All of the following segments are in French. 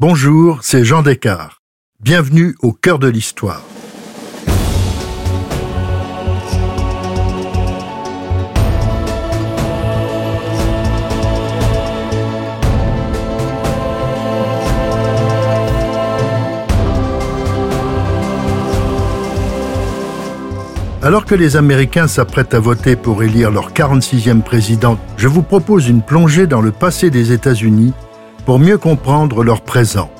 Bonjour, c'est Jean Descartes. Bienvenue au cœur de l'histoire. Alors que les Américains s'apprêtent à voter pour élire leur 46e président, je vous propose une plongée dans le passé des États-Unis pour mieux comprendre leur présent.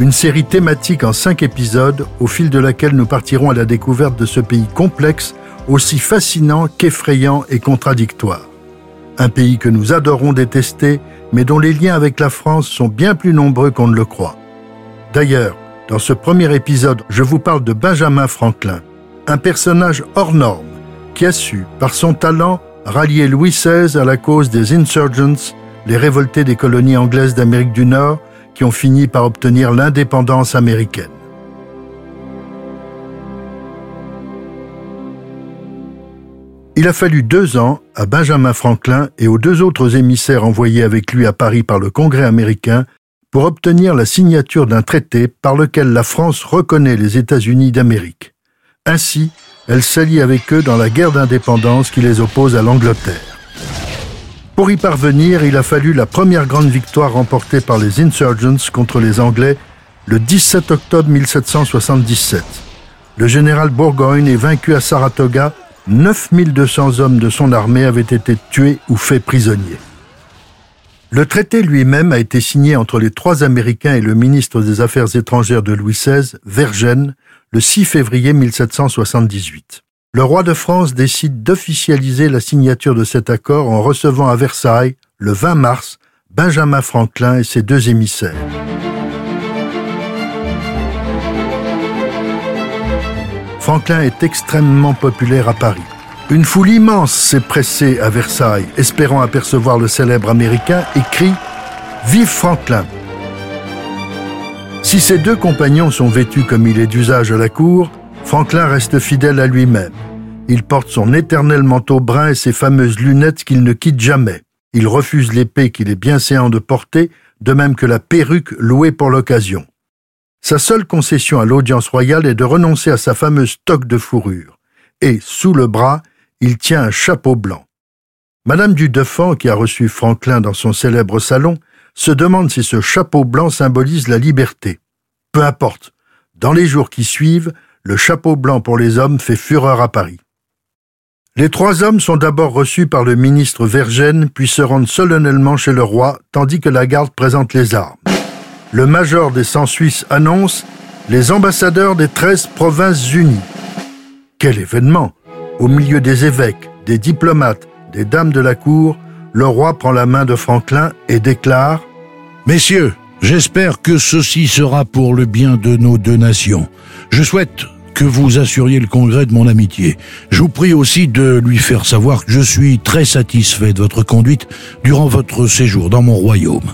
Une série thématique en cinq épisodes au fil de laquelle nous partirons à la découverte de ce pays complexe, aussi fascinant qu'effrayant et contradictoire. Un pays que nous adorons détester, mais dont les liens avec la France sont bien plus nombreux qu'on ne le croit. D'ailleurs, dans ce premier épisode, je vous parle de Benjamin Franklin, un personnage hors norme qui a su, par son talent, rallier Louis XVI à la cause des insurgents les révoltés des colonies anglaises d'Amérique du Nord qui ont fini par obtenir l'indépendance américaine. Il a fallu deux ans à Benjamin Franklin et aux deux autres émissaires envoyés avec lui à Paris par le Congrès américain pour obtenir la signature d'un traité par lequel la France reconnaît les États-Unis d'Amérique. Ainsi, elle s'allie avec eux dans la guerre d'indépendance qui les oppose à l'Angleterre. Pour y parvenir, il a fallu la première grande victoire remportée par les insurgents contre les Anglais le 17 octobre 1777. Le général Bourgogne est vaincu à Saratoga. 9200 hommes de son armée avaient été tués ou faits prisonniers. Le traité lui-même a été signé entre les trois Américains et le ministre des Affaires étrangères de Louis XVI, Vergennes, le 6 février 1778 le roi de France décide d'officialiser la signature de cet accord en recevant à Versailles, le 20 mars, Benjamin Franklin et ses deux émissaires. Franklin est extrêmement populaire à Paris. Une foule immense s'est pressée à Versailles, espérant apercevoir le célèbre Américain et crie Vive Franklin Si ses deux compagnons sont vêtus comme il est d'usage à la cour, Franklin reste fidèle à lui-même. Il porte son éternel manteau brun et ses fameuses lunettes qu'il ne quitte jamais. Il refuse l'épée qu'il est bien séant de porter, de même que la perruque louée pour l'occasion. Sa seule concession à l'audience royale est de renoncer à sa fameuse toque de fourrure. Et, sous le bras, il tient un chapeau blanc. Madame du Deffand, qui a reçu Franklin dans son célèbre salon, se demande si ce chapeau blanc symbolise la liberté. Peu importe. Dans les jours qui suivent, le chapeau blanc pour les hommes fait fureur à Paris. Les trois hommes sont d'abord reçus par le ministre Vergennes, puis se rendent solennellement chez le roi, tandis que la garde présente les armes. Le major des 100 Suisses annonce les ambassadeurs des 13 provinces unies. Quel événement Au milieu des évêques, des diplomates, des dames de la cour, le roi prend la main de Franklin et déclare Messieurs, j'espère que ceci sera pour le bien de nos deux nations. Je souhaite que vous assuriez le congrès de mon amitié. Je vous prie aussi de lui faire savoir que je suis très satisfait de votre conduite durant votre séjour dans mon royaume.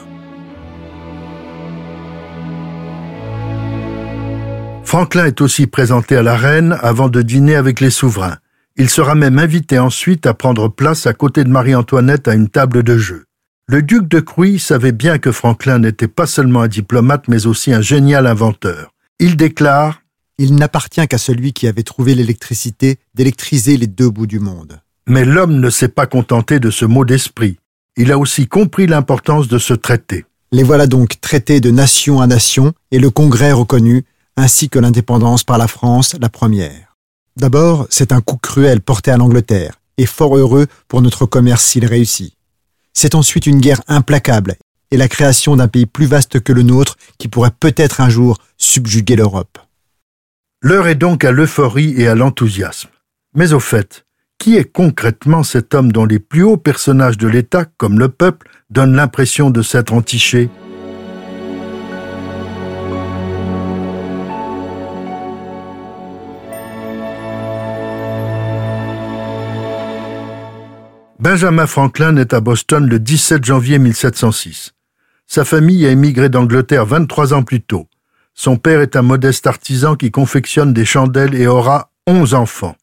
Franklin est aussi présenté à la reine avant de dîner avec les souverains. Il sera même invité ensuite à prendre place à côté de Marie-Antoinette à une table de jeu. Le duc de Cruy savait bien que Franklin n'était pas seulement un diplomate mais aussi un génial inventeur. Il déclare il n'appartient qu'à celui qui avait trouvé l'électricité d'électriser les deux bouts du monde. Mais l'homme ne s'est pas contenté de ce mot d'esprit. Il a aussi compris l'importance de ce traité. Les voilà donc traités de nation à nation et le Congrès reconnu, ainsi que l'indépendance par la France, la première. D'abord, c'est un coup cruel porté à l'Angleterre, et fort heureux pour notre commerce s'il réussit. C'est ensuite une guerre implacable et la création d'un pays plus vaste que le nôtre qui pourrait peut-être un jour subjuguer l'Europe. L'heure est donc à l'euphorie et à l'enthousiasme. Mais au fait, qui est concrètement cet homme dont les plus hauts personnages de l'État, comme le peuple, donnent l'impression de s'être entiché Benjamin Franklin est à Boston le 17 janvier 1706. Sa famille a émigré d'Angleterre 23 ans plus tôt. Son père est un modeste artisan qui confectionne des chandelles et aura onze enfants.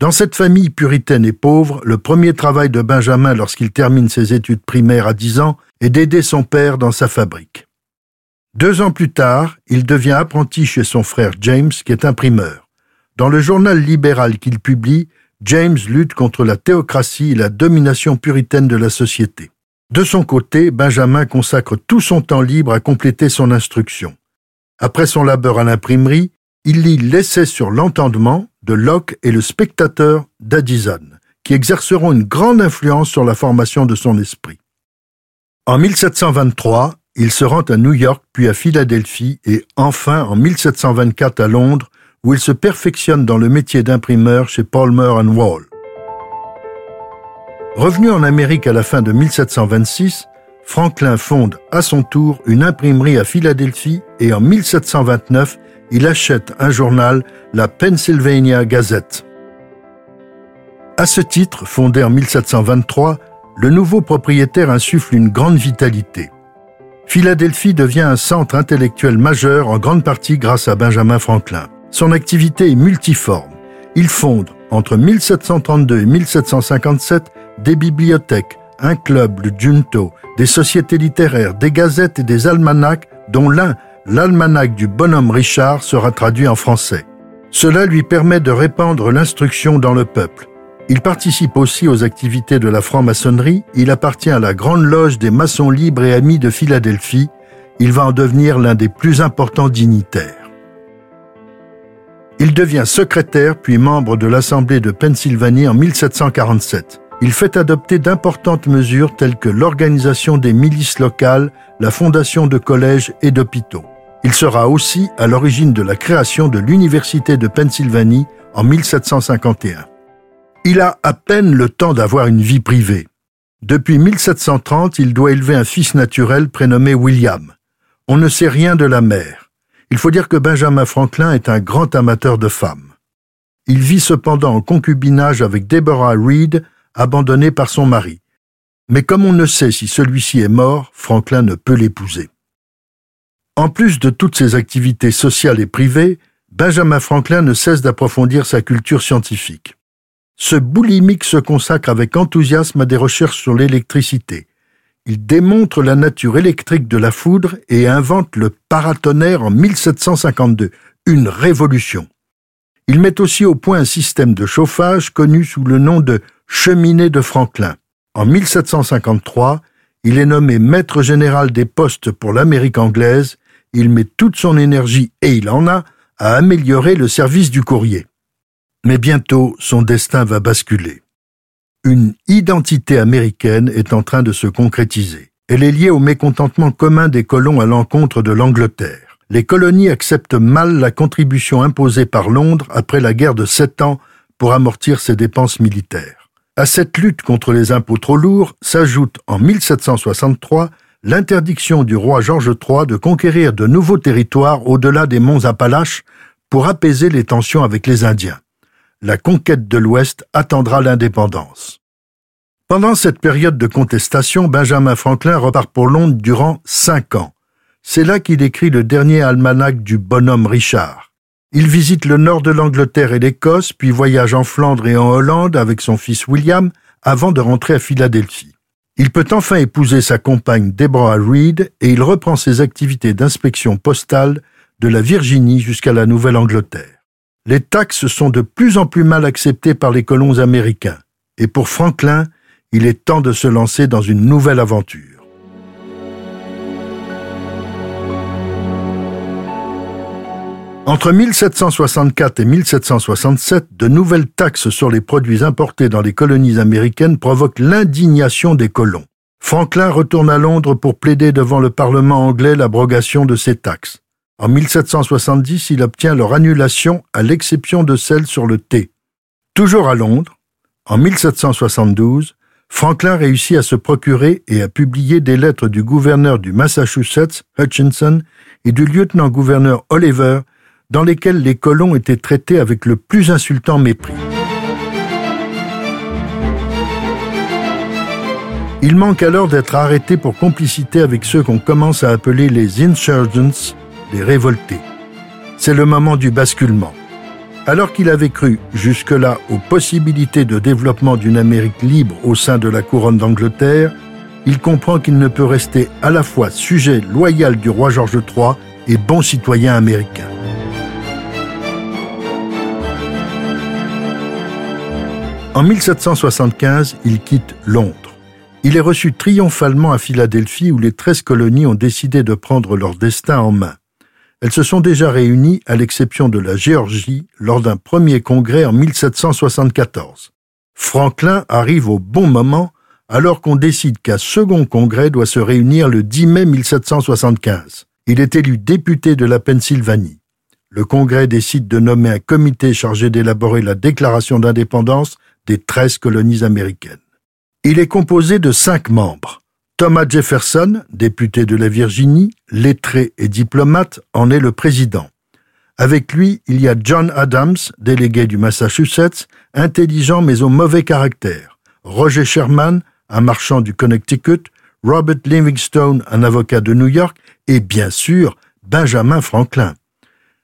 Dans cette famille puritaine et pauvre, le premier travail de Benjamin lorsqu'il termine ses études primaires à dix ans est d'aider son père dans sa fabrique. Deux ans plus tard, il devient apprenti chez son frère James, qui est imprimeur. Dans le journal libéral qu'il publie, James lutte contre la théocratie et la domination puritaine de la société. De son côté, Benjamin consacre tout son temps libre à compléter son instruction. Après son labeur à l'imprimerie, il lit l'essai sur l'entendement de Locke et le spectateur d'Addison, qui exerceront une grande influence sur la formation de son esprit. En 1723, il se rend à New York puis à Philadelphie et enfin en 1724 à Londres où il se perfectionne dans le métier d'imprimeur chez Palmer Wall. Revenu en Amérique à la fin de 1726, Franklin fonde à son tour une imprimerie à Philadelphie et en 1729, il achète un journal, la Pennsylvania Gazette. À ce titre, fondé en 1723, le nouveau propriétaire insuffle une grande vitalité. Philadelphie devient un centre intellectuel majeur en grande partie grâce à Benjamin Franklin. Son activité est multiforme. Il fonde, entre 1732 et 1757, des bibliothèques, un club, le Junto, des sociétés littéraires, des gazettes et des almanachs, dont l'un, l'almanach du bonhomme Richard, sera traduit en français. Cela lui permet de répandre l'instruction dans le peuple. Il participe aussi aux activités de la franc-maçonnerie, il appartient à la Grande Loge des maçons libres et amis de Philadelphie, il va en devenir l'un des plus importants dignitaires. Il devient secrétaire puis membre de l'Assemblée de Pennsylvanie en 1747. Il fait adopter d'importantes mesures telles que l'organisation des milices locales, la fondation de collèges et d'hôpitaux. Il sera aussi à l'origine de la création de l'Université de Pennsylvanie en 1751. Il a à peine le temps d'avoir une vie privée. Depuis 1730, il doit élever un fils naturel prénommé William. On ne sait rien de la mère. Il faut dire que Benjamin Franklin est un grand amateur de femmes. Il vit cependant en concubinage avec Deborah Reed, abandonnée par son mari. Mais comme on ne sait si celui-ci est mort, Franklin ne peut l'épouser. En plus de toutes ses activités sociales et privées, Benjamin Franklin ne cesse d'approfondir sa culture scientifique. Ce boulimique se consacre avec enthousiasme à des recherches sur l'électricité, il démontre la nature électrique de la foudre et invente le paratonnerre en 1752, une révolution. Il met aussi au point un système de chauffage connu sous le nom de cheminée de Franklin. En 1753, il est nommé maître général des postes pour l'Amérique anglaise, il met toute son énergie, et il en a, à améliorer le service du courrier. Mais bientôt, son destin va basculer une identité américaine est en train de se concrétiser. Elle est liée au mécontentement commun des colons à l'encontre de l'Angleterre. Les colonies acceptent mal la contribution imposée par Londres après la guerre de sept ans pour amortir ses dépenses militaires. À cette lutte contre les impôts trop lourds s'ajoute en 1763 l'interdiction du roi George III de conquérir de nouveaux territoires au-delà des monts Appalaches pour apaiser les tensions avec les Indiens la conquête de l'Ouest attendra l'indépendance. Pendant cette période de contestation, Benjamin Franklin repart pour Londres durant cinq ans. C'est là qu'il écrit le dernier almanach du bonhomme Richard. Il visite le nord de l'Angleterre et l'Écosse, puis voyage en Flandre et en Hollande avec son fils William, avant de rentrer à Philadelphie. Il peut enfin épouser sa compagne Deborah Reed et il reprend ses activités d'inspection postale de la Virginie jusqu'à la Nouvelle-Angleterre les taxes sont de plus en plus mal acceptées par les colons américains, et pour Franklin, il est temps de se lancer dans une nouvelle aventure. Entre 1764 et 1767, de nouvelles taxes sur les produits importés dans les colonies américaines provoquent l'indignation des colons. Franklin retourne à Londres pour plaider devant le Parlement anglais l'abrogation de ces taxes. En 1770, il obtient leur annulation à l'exception de celle sur le thé. Toujours à Londres, en 1772, Franklin réussit à se procurer et à publier des lettres du gouverneur du Massachusetts, Hutchinson, et du lieutenant-gouverneur Oliver, dans lesquelles les colons étaient traités avec le plus insultant mépris. Il manque alors d'être arrêté pour complicité avec ceux qu'on commence à appeler les insurgents, les révoltés. C'est le moment du basculement. Alors qu'il avait cru jusque-là aux possibilités de développement d'une Amérique libre au sein de la couronne d'Angleterre, il comprend qu'il ne peut rester à la fois sujet loyal du roi George III et bon citoyen américain. En 1775, il quitte Londres. Il est reçu triomphalement à Philadelphie où les 13 colonies ont décidé de prendre leur destin en main. Elles se sont déjà réunies, à l'exception de la Géorgie, lors d'un premier congrès en 1774. Franklin arrive au bon moment alors qu'on décide qu'un second congrès doit se réunir le 10 mai 1775. Il est élu député de la Pennsylvanie. Le congrès décide de nommer un comité chargé d'élaborer la déclaration d'indépendance des 13 colonies américaines. Il est composé de cinq membres. Thomas Jefferson, député de la Virginie, lettré et diplomate, en est le président. Avec lui, il y a John Adams, délégué du Massachusetts, intelligent mais au mauvais caractère. Roger Sherman, un marchand du Connecticut, Robert Livingstone, un avocat de New York, et bien sûr, Benjamin Franklin.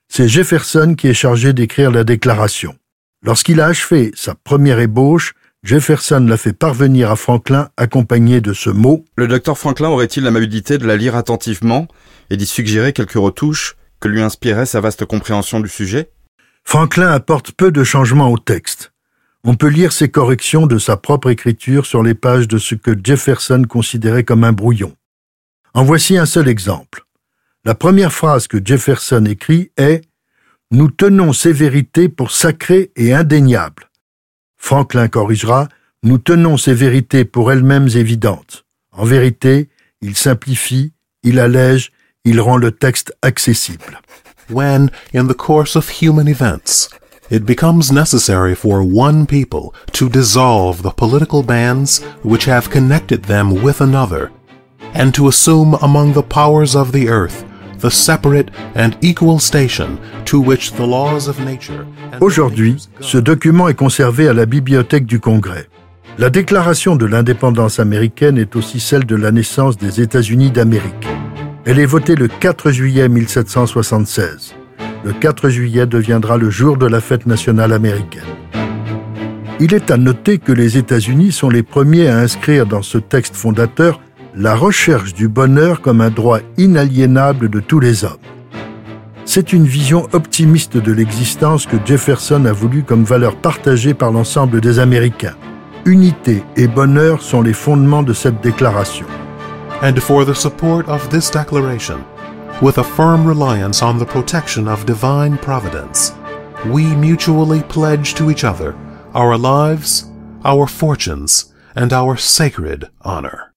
C'est Jefferson qui est chargé d'écrire la déclaration. Lorsqu'il a achevé sa première ébauche, Jefferson l'a fait parvenir à Franklin accompagné de ce mot. Le docteur Franklin aurait-il l'amabilité de la lire attentivement et d'y suggérer quelques retouches que lui inspirait sa vaste compréhension du sujet? Franklin apporte peu de changements au texte. On peut lire ses corrections de sa propre écriture sur les pages de ce que Jefferson considérait comme un brouillon. En voici un seul exemple. La première phrase que Jefferson écrit est nous tenons ces vérités pour sacrées et indéniables. Franklin corrigera Nous tenons ces vérités pour elles-mêmes évidentes. En vérité, il simplifie, il allège, il rend le texte accessible. When, in the course of human events, it becomes necessary for one people to dissolve the political bands which have connected them with another, and to assume among the powers of the earth Aujourd'hui, ce document est conservé à la bibliothèque du Congrès. La déclaration de l'indépendance américaine est aussi celle de la naissance des États-Unis d'Amérique. Elle est votée le 4 juillet 1776. Le 4 juillet deviendra le jour de la fête nationale américaine. Il est à noter que les États-Unis sont les premiers à inscrire dans ce texte fondateur la recherche du bonheur comme un droit inaliénable de tous les hommes. C'est une vision optimiste de l'existence que Jefferson a voulu comme valeur partagée par l'ensemble des Américains. Unité et bonheur sont les fondements de cette déclaration. And for the support of this declaration, with a firm reliance on the protection of divine providence, we mutually pledge to each other our lives, our fortunes, and our sacred honor.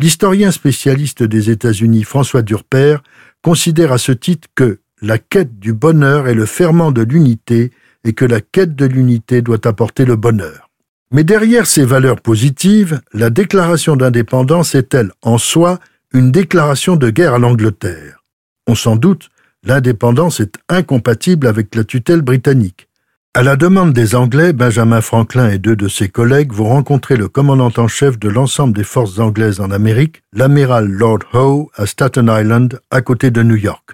L'historien spécialiste des États-Unis François Durper considère à ce titre que la quête du bonheur est le ferment de l'unité et que la quête de l'unité doit apporter le bonheur. Mais derrière ces valeurs positives, la déclaration d'indépendance est-elle en soi une déclaration de guerre à l'Angleterre On s'en doute, l'indépendance est incompatible avec la tutelle britannique. À la demande des Anglais, Benjamin Franklin et deux de ses collègues vont rencontrer le commandant en chef de l'ensemble des forces anglaises en Amérique, l'amiral Lord Howe, à Staten Island, à côté de New York.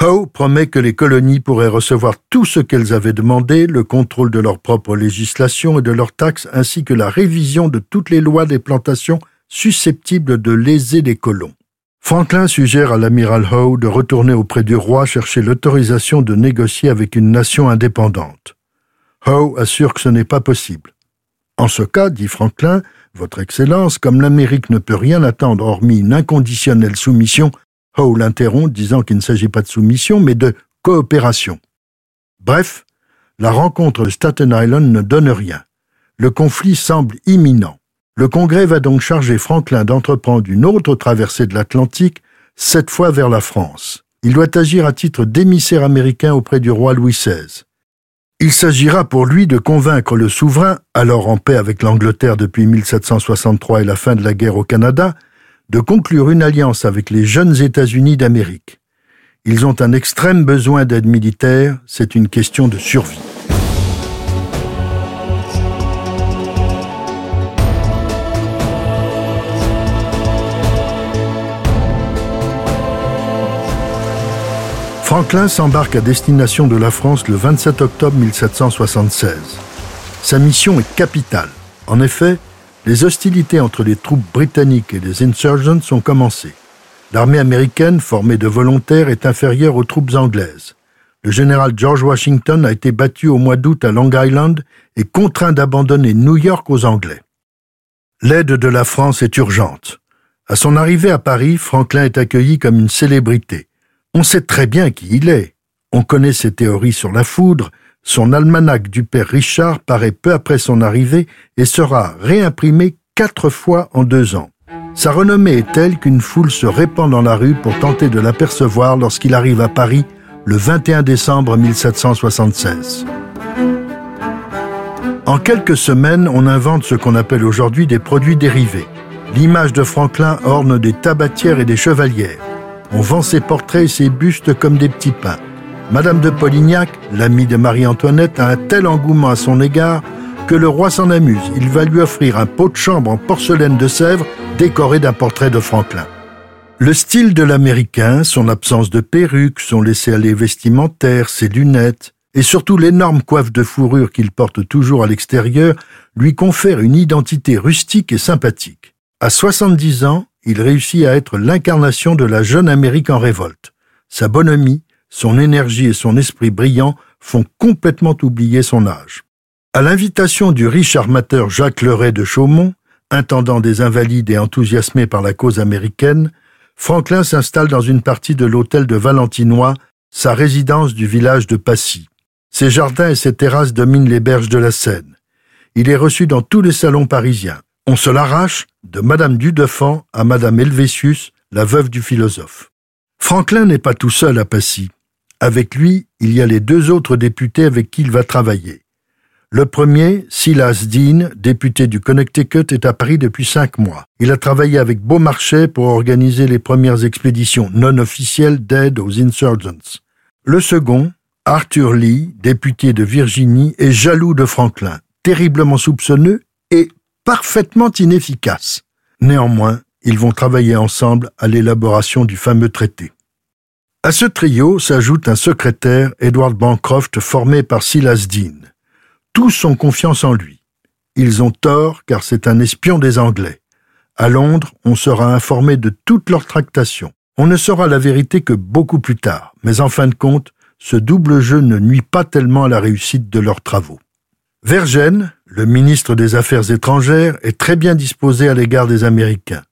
Howe promet que les colonies pourraient recevoir tout ce qu'elles avaient demandé, le contrôle de leur propre législation et de leurs taxes, ainsi que la révision de toutes les lois des plantations susceptibles de léser les colons. Franklin suggère à l'amiral Howe de retourner auprès du roi chercher l'autorisation de négocier avec une nation indépendante. Howe assure que ce n'est pas possible. En ce cas, dit Franklin, Votre Excellence, comme l'Amérique ne peut rien attendre hormis une inconditionnelle soumission, Howe l'interrompt, disant qu'il ne s'agit pas de soumission, mais de coopération. Bref, la rencontre de Staten Island ne donne rien. Le conflit semble imminent. Le Congrès va donc charger Franklin d'entreprendre une autre traversée de l'Atlantique, cette fois vers la France. Il doit agir à titre d'émissaire américain auprès du roi Louis XVI. Il s'agira pour lui de convaincre le souverain, alors en paix avec l'Angleterre depuis 1763 et la fin de la guerre au Canada, de conclure une alliance avec les jeunes États-Unis d'Amérique. Ils ont un extrême besoin d'aide militaire, c'est une question de survie. Franklin s'embarque à destination de la France le 27 octobre 1776. Sa mission est capitale. En effet, les hostilités entre les troupes britanniques et les insurgents ont commencé. L'armée américaine, formée de volontaires, est inférieure aux troupes anglaises. Le général George Washington a été battu au mois d'août à Long Island et contraint d'abandonner New York aux Anglais. L'aide de la France est urgente. À son arrivée à Paris, Franklin est accueilli comme une célébrité. On sait très bien qui il est. On connaît ses théories sur la foudre, son almanach du père Richard paraît peu après son arrivée et sera réimprimé quatre fois en deux ans. Sa renommée est telle qu'une foule se répand dans la rue pour tenter de l'apercevoir lorsqu'il arrive à Paris le 21 décembre 1776. En quelques semaines, on invente ce qu'on appelle aujourd'hui des produits dérivés. L'image de Franklin orne des tabatières et des chevalières. On vend ses portraits et ses bustes comme des petits pains. Madame de Polignac, l'amie de Marie-Antoinette, a un tel engouement à son égard que le roi s'en amuse. Il va lui offrir un pot de chambre en porcelaine de Sèvres décoré d'un portrait de Franklin. Le style de l'américain, son absence de perruque, son laisser-aller vestimentaire, ses lunettes, et surtout l'énorme coiffe de fourrure qu'il porte toujours à l'extérieur, lui confèrent une identité rustique et sympathique. À 70 ans, il réussit à être l'incarnation de la jeune Amérique en révolte. Sa bonhomie, son énergie et son esprit brillant font complètement oublier son âge. À l'invitation du riche armateur Jacques Leray de Chaumont, intendant des Invalides et enthousiasmé par la cause américaine, Franklin s'installe dans une partie de l'hôtel de Valentinois, sa résidence du village de Passy. Ses jardins et ses terrasses dominent les berges de la Seine. Il est reçu dans tous les salons parisiens. On se l'arrache de Madame Dudefant à Madame Helvétius, la veuve du philosophe. Franklin n'est pas tout seul à Passy. Avec lui, il y a les deux autres députés avec qui il va travailler. Le premier, Silas Dean, député du Connecticut, est à Paris depuis cinq mois. Il a travaillé avec Beaumarchais pour organiser les premières expéditions non officielles d'aide aux insurgents. Le second, Arthur Lee, député de Virginie, est jaloux de Franklin, terriblement soupçonneux et parfaitement inefficace. Néanmoins, ils vont travailler ensemble à l'élaboration du fameux traité. À ce trio s'ajoute un secrétaire, Edward Bancroft, formé par Silas Dean. Tous ont confiance en lui. Ils ont tort car c'est un espion des Anglais. À Londres, on sera informé de toutes leurs tractations. On ne saura la vérité que beaucoup plus tard, mais en fin de compte, ce double jeu ne nuit pas tellement à la réussite de leurs travaux. Vergène, le ministre des Affaires étrangères, est très bien disposé à l'égard des Américains.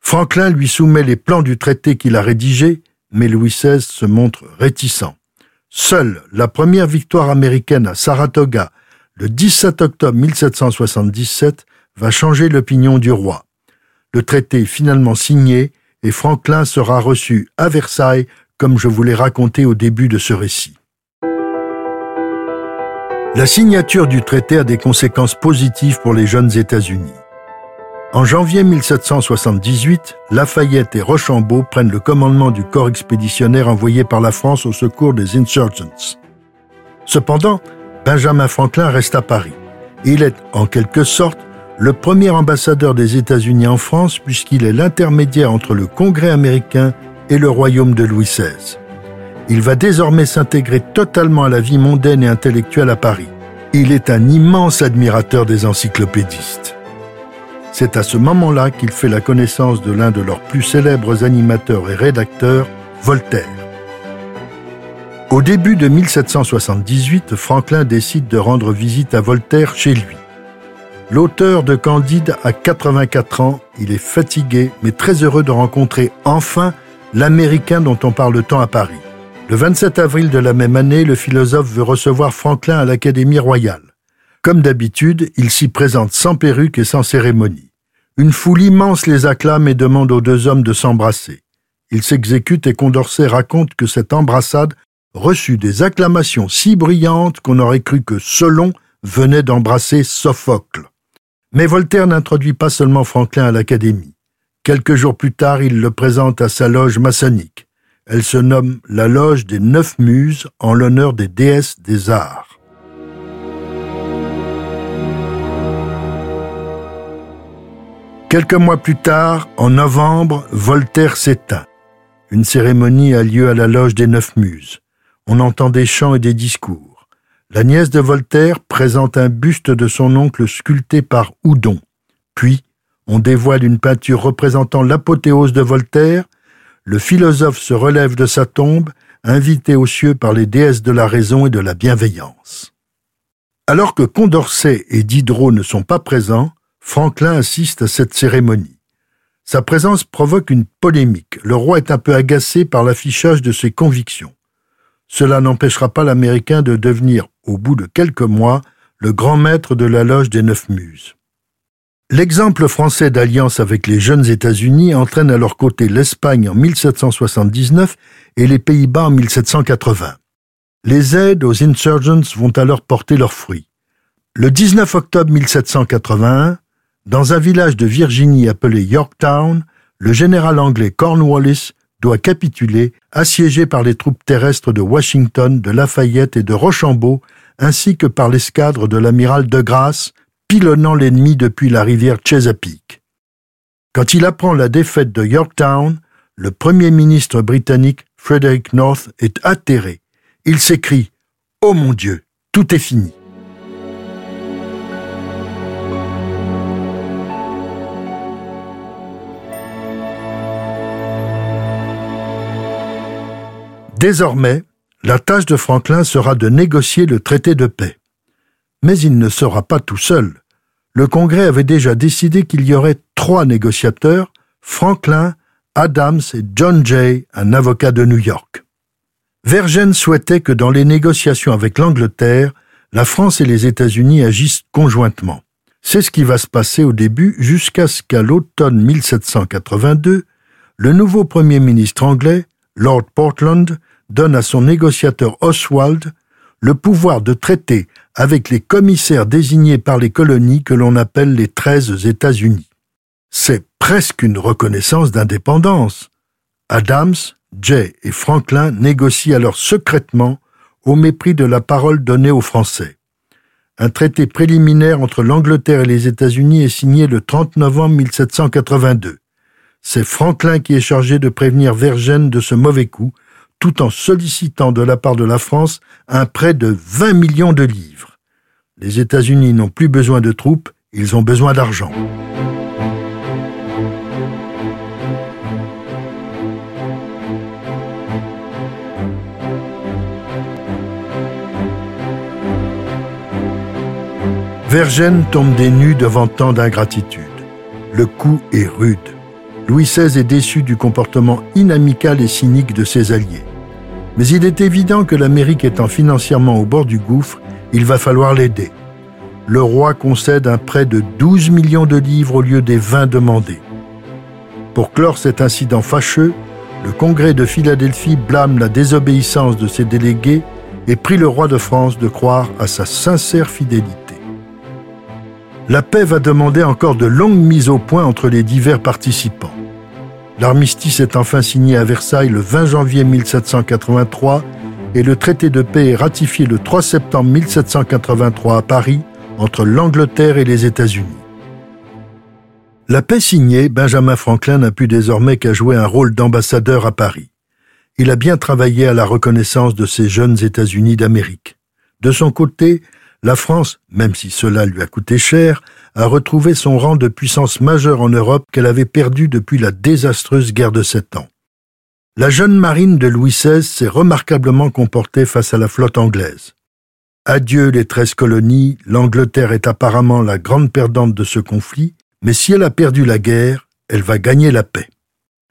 Franklin lui soumet les plans du traité qu'il a rédigé mais Louis XVI se montre réticent. Seule la première victoire américaine à Saratoga, le 17 octobre 1777, va changer l'opinion du roi. Le traité est finalement signé et Franklin sera reçu à Versailles comme je vous l'ai raconté au début de ce récit. La signature du traité a des conséquences positives pour les jeunes États-Unis. En janvier 1778, Lafayette et Rochambeau prennent le commandement du corps expéditionnaire envoyé par la France au secours des insurgents. Cependant, Benjamin Franklin reste à Paris. Il est, en quelque sorte, le premier ambassadeur des États-Unis en France puisqu'il est l'intermédiaire entre le Congrès américain et le royaume de Louis XVI. Il va désormais s'intégrer totalement à la vie mondaine et intellectuelle à Paris. Il est un immense admirateur des encyclopédistes. C'est à ce moment-là qu'il fait la connaissance de l'un de leurs plus célèbres animateurs et rédacteurs, Voltaire. Au début de 1778, Franklin décide de rendre visite à Voltaire chez lui. L'auteur de Candide a 84 ans, il est fatigué mais très heureux de rencontrer enfin l'Américain dont on parle tant à Paris. Le 27 avril de la même année, le philosophe veut recevoir Franklin à l'Académie royale. Comme d'habitude, il s'y présente sans perruque et sans cérémonie. Une foule immense les acclame et demande aux deux hommes de s'embrasser. Ils s'exécutent et Condorcet raconte que cette embrassade reçut des acclamations si brillantes qu'on aurait cru que Solon venait d'embrasser Sophocle. Mais Voltaire n'introduit pas seulement Franklin à l'Académie. Quelques jours plus tard, il le présente à sa loge maçonnique. Elle se nomme la Loge des Neuf Muses en l'honneur des déesses des arts. Quelques mois plus tard, en novembre, Voltaire s'éteint. Une cérémonie a lieu à la loge des Neuf Muses. On entend des chants et des discours. La nièce de Voltaire présente un buste de son oncle sculpté par Houdon. Puis, on dévoile une peinture représentant l'apothéose de Voltaire, le philosophe se relève de sa tombe, invité aux cieux par les déesses de la raison et de la bienveillance. Alors que Condorcet et Diderot ne sont pas présents, Franklin assiste à cette cérémonie. Sa présence provoque une polémique. Le roi est un peu agacé par l'affichage de ses convictions. Cela n'empêchera pas l'Américain de devenir, au bout de quelques mois, le grand maître de la loge des Neuf Muses. L'exemple français d'alliance avec les jeunes États-Unis entraîne à leur côté l'Espagne en 1779 et les Pays-Bas en 1780. Les aides aux insurgents vont alors porter leurs fruits. Le 19 octobre 1781, dans un village de Virginie appelé Yorktown, le général anglais Cornwallis doit capituler, assiégé par les troupes terrestres de Washington, de Lafayette et de Rochambeau, ainsi que par l'escadre de l'amiral de Grasse, pilonnant l'ennemi depuis la rivière Chesapeake. Quand il apprend la défaite de Yorktown, le premier ministre britannique Frederick North est atterré. Il s'écrie Oh mon Dieu, tout est fini. Désormais, la tâche de Franklin sera de négocier le traité de paix. Mais il ne sera pas tout seul. Le Congrès avait déjà décidé qu'il y aurait trois négociateurs, Franklin, Adams et John Jay, un avocat de New York. Vergennes souhaitait que dans les négociations avec l'Angleterre, la France et les États-Unis agissent conjointement. C'est ce qui va se passer au début jusqu'à ce qu'à l'automne 1782, le nouveau Premier ministre anglais, Lord Portland, donne à son négociateur Oswald le pouvoir de traiter avec les commissaires désignés par les colonies que l'on appelle les treize États-Unis. C'est presque une reconnaissance d'indépendance. Adams, Jay et Franklin négocient alors secrètement au mépris de la parole donnée aux Français. Un traité préliminaire entre l'Angleterre et les États-Unis est signé le 30 novembre 1782. C'est Franklin qui est chargé de prévenir Vergennes de ce mauvais coup tout en sollicitant de la part de la France un prêt de 20 millions de livres. Les États-Unis n'ont plus besoin de troupes, ils ont besoin d'argent. Vergennes tombe des nues devant tant d'ingratitude. Le coup est rude. Louis XVI est déçu du comportement inamical et cynique de ses alliés. Mais il est évident que l'Amérique étant financièrement au bord du gouffre, il va falloir l'aider. Le roi concède un prêt de 12 millions de livres au lieu des 20 demandés. Pour clore cet incident fâcheux, le Congrès de Philadelphie blâme la désobéissance de ses délégués et prie le roi de France de croire à sa sincère fidélité. La paix va demander encore de longues mises au point entre les divers participants. L'armistice est enfin signé à Versailles le 20 janvier 1783 et le traité de paix est ratifié le 3 septembre 1783 à Paris entre l'Angleterre et les États-Unis. La paix signée, Benjamin Franklin n'a plus désormais qu'à jouer un rôle d'ambassadeur à Paris. Il a bien travaillé à la reconnaissance de ces jeunes États-Unis d'Amérique. De son côté, la France, même si cela lui a coûté cher, a retrouvé son rang de puissance majeure en Europe qu'elle avait perdu depuis la désastreuse guerre de Sept Ans. La jeune marine de Louis XVI s'est remarquablement comportée face à la flotte anglaise. Adieu les treize colonies, l'Angleterre est apparemment la grande perdante de ce conflit, mais si elle a perdu la guerre, elle va gagner la paix.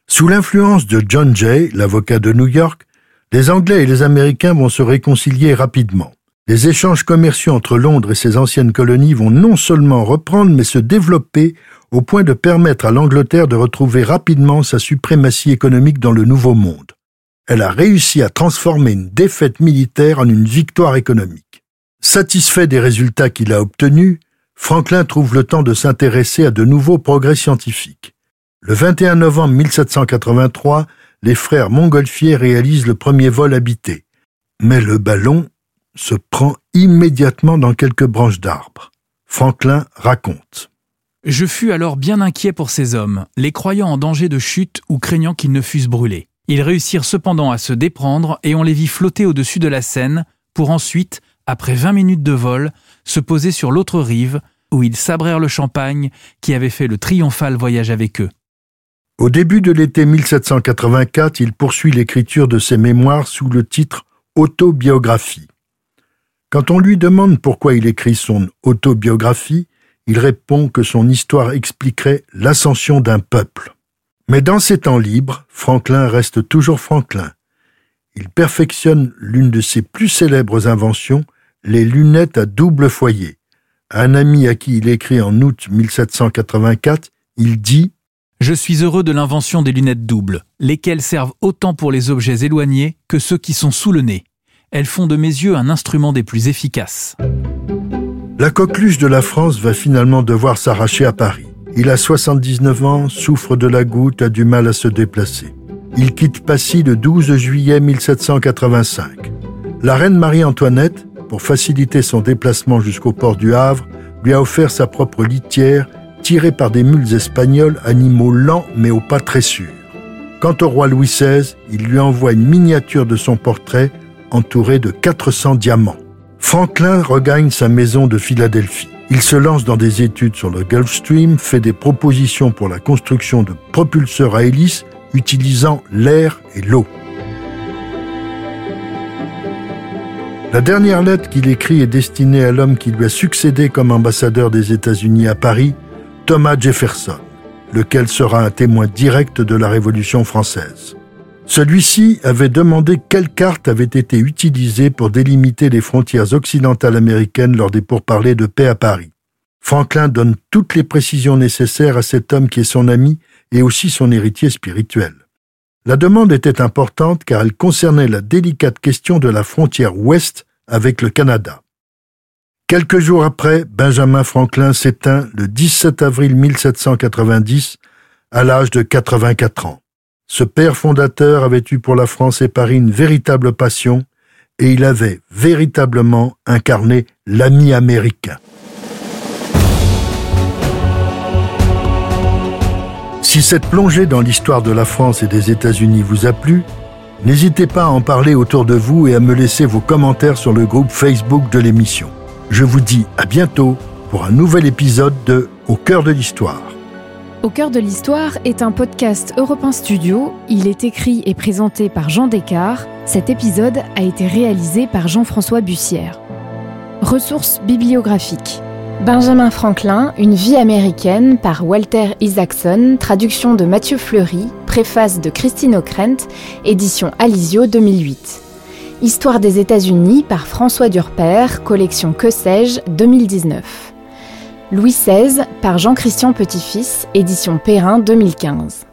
Sous l'influence de John Jay, l'avocat de New York, les Anglais et les Américains vont se réconcilier rapidement. Les échanges commerciaux entre Londres et ses anciennes colonies vont non seulement reprendre, mais se développer au point de permettre à l'Angleterre de retrouver rapidement sa suprématie économique dans le Nouveau Monde. Elle a réussi à transformer une défaite militaire en une victoire économique. Satisfait des résultats qu'il a obtenus, Franklin trouve le temps de s'intéresser à de nouveaux progrès scientifiques. Le 21 novembre 1783, les frères Montgolfier réalisent le premier vol habité. Mais le ballon se prend immédiatement dans quelques branches d'arbres. Franklin raconte. Je fus alors bien inquiet pour ces hommes, les croyant en danger de chute ou craignant qu'ils ne fussent brûlés. Ils réussirent cependant à se déprendre et on les vit flotter au-dessus de la Seine pour ensuite, après vingt minutes de vol, se poser sur l'autre rive, où ils sabrèrent le champagne qui avait fait le triomphal voyage avec eux. Au début de l'été 1784, il poursuit l'écriture de ses mémoires sous le titre Autobiographie. Quand on lui demande pourquoi il écrit son autobiographie, il répond que son histoire expliquerait l'ascension d'un peuple. Mais dans ses temps libres, Franklin reste toujours Franklin. Il perfectionne l'une de ses plus célèbres inventions, les lunettes à double foyer. Un ami à qui il écrit en août 1784, il dit Je suis heureux de l'invention des lunettes doubles, lesquelles servent autant pour les objets éloignés que ceux qui sont sous le nez. Elles font de mes yeux un instrument des plus efficaces. La coqueluche de la France va finalement devoir s'arracher à Paris. Il a 79 ans, souffre de la goutte, a du mal à se déplacer. Il quitte Passy le 12 juillet 1785. La reine Marie-Antoinette, pour faciliter son déplacement jusqu'au port du Havre, lui a offert sa propre litière, tirée par des mules espagnols, animaux lents mais au pas très sûr. Quant au roi Louis XVI, il lui envoie une miniature de son portrait entouré de 400 diamants. Franklin regagne sa maison de Philadelphie. Il se lance dans des études sur le Gulf Stream, fait des propositions pour la construction de propulseurs à hélice utilisant l'air et l'eau. La dernière lettre qu'il écrit est destinée à l'homme qui lui a succédé comme ambassadeur des États-Unis à Paris, Thomas Jefferson, lequel sera un témoin direct de la Révolution française. Celui-ci avait demandé quelle carte avait été utilisée pour délimiter les frontières occidentales américaines lors des pourparlers de paix à Paris. Franklin donne toutes les précisions nécessaires à cet homme qui est son ami et aussi son héritier spirituel. La demande était importante car elle concernait la délicate question de la frontière ouest avec le Canada. Quelques jours après, Benjamin Franklin s'éteint le 17 avril 1790 à l'âge de 84 ans. Ce père fondateur avait eu pour la France et Paris une véritable passion, et il avait véritablement incarné l'ami américain. Si cette plongée dans l'histoire de la France et des États-Unis vous a plu, n'hésitez pas à en parler autour de vous et à me laisser vos commentaires sur le groupe Facebook de l'émission. Je vous dis à bientôt pour un nouvel épisode de Au cœur de l'histoire. Au cœur de l'histoire est un podcast Europe 1 Studio. Il est écrit et présenté par Jean Descartes. Cet épisode a été réalisé par Jean-François Bussière. Ressources bibliographiques. Benjamin Franklin, Une vie américaine par Walter Isaacson, traduction de Mathieu Fleury, préface de Christine Ockrent, édition Alizio 2008. Histoire des États-Unis par François Durper, collection Que sais-je 2019. Louis XVI par Jean-Christian Petit-Fils, édition Perrin 2015.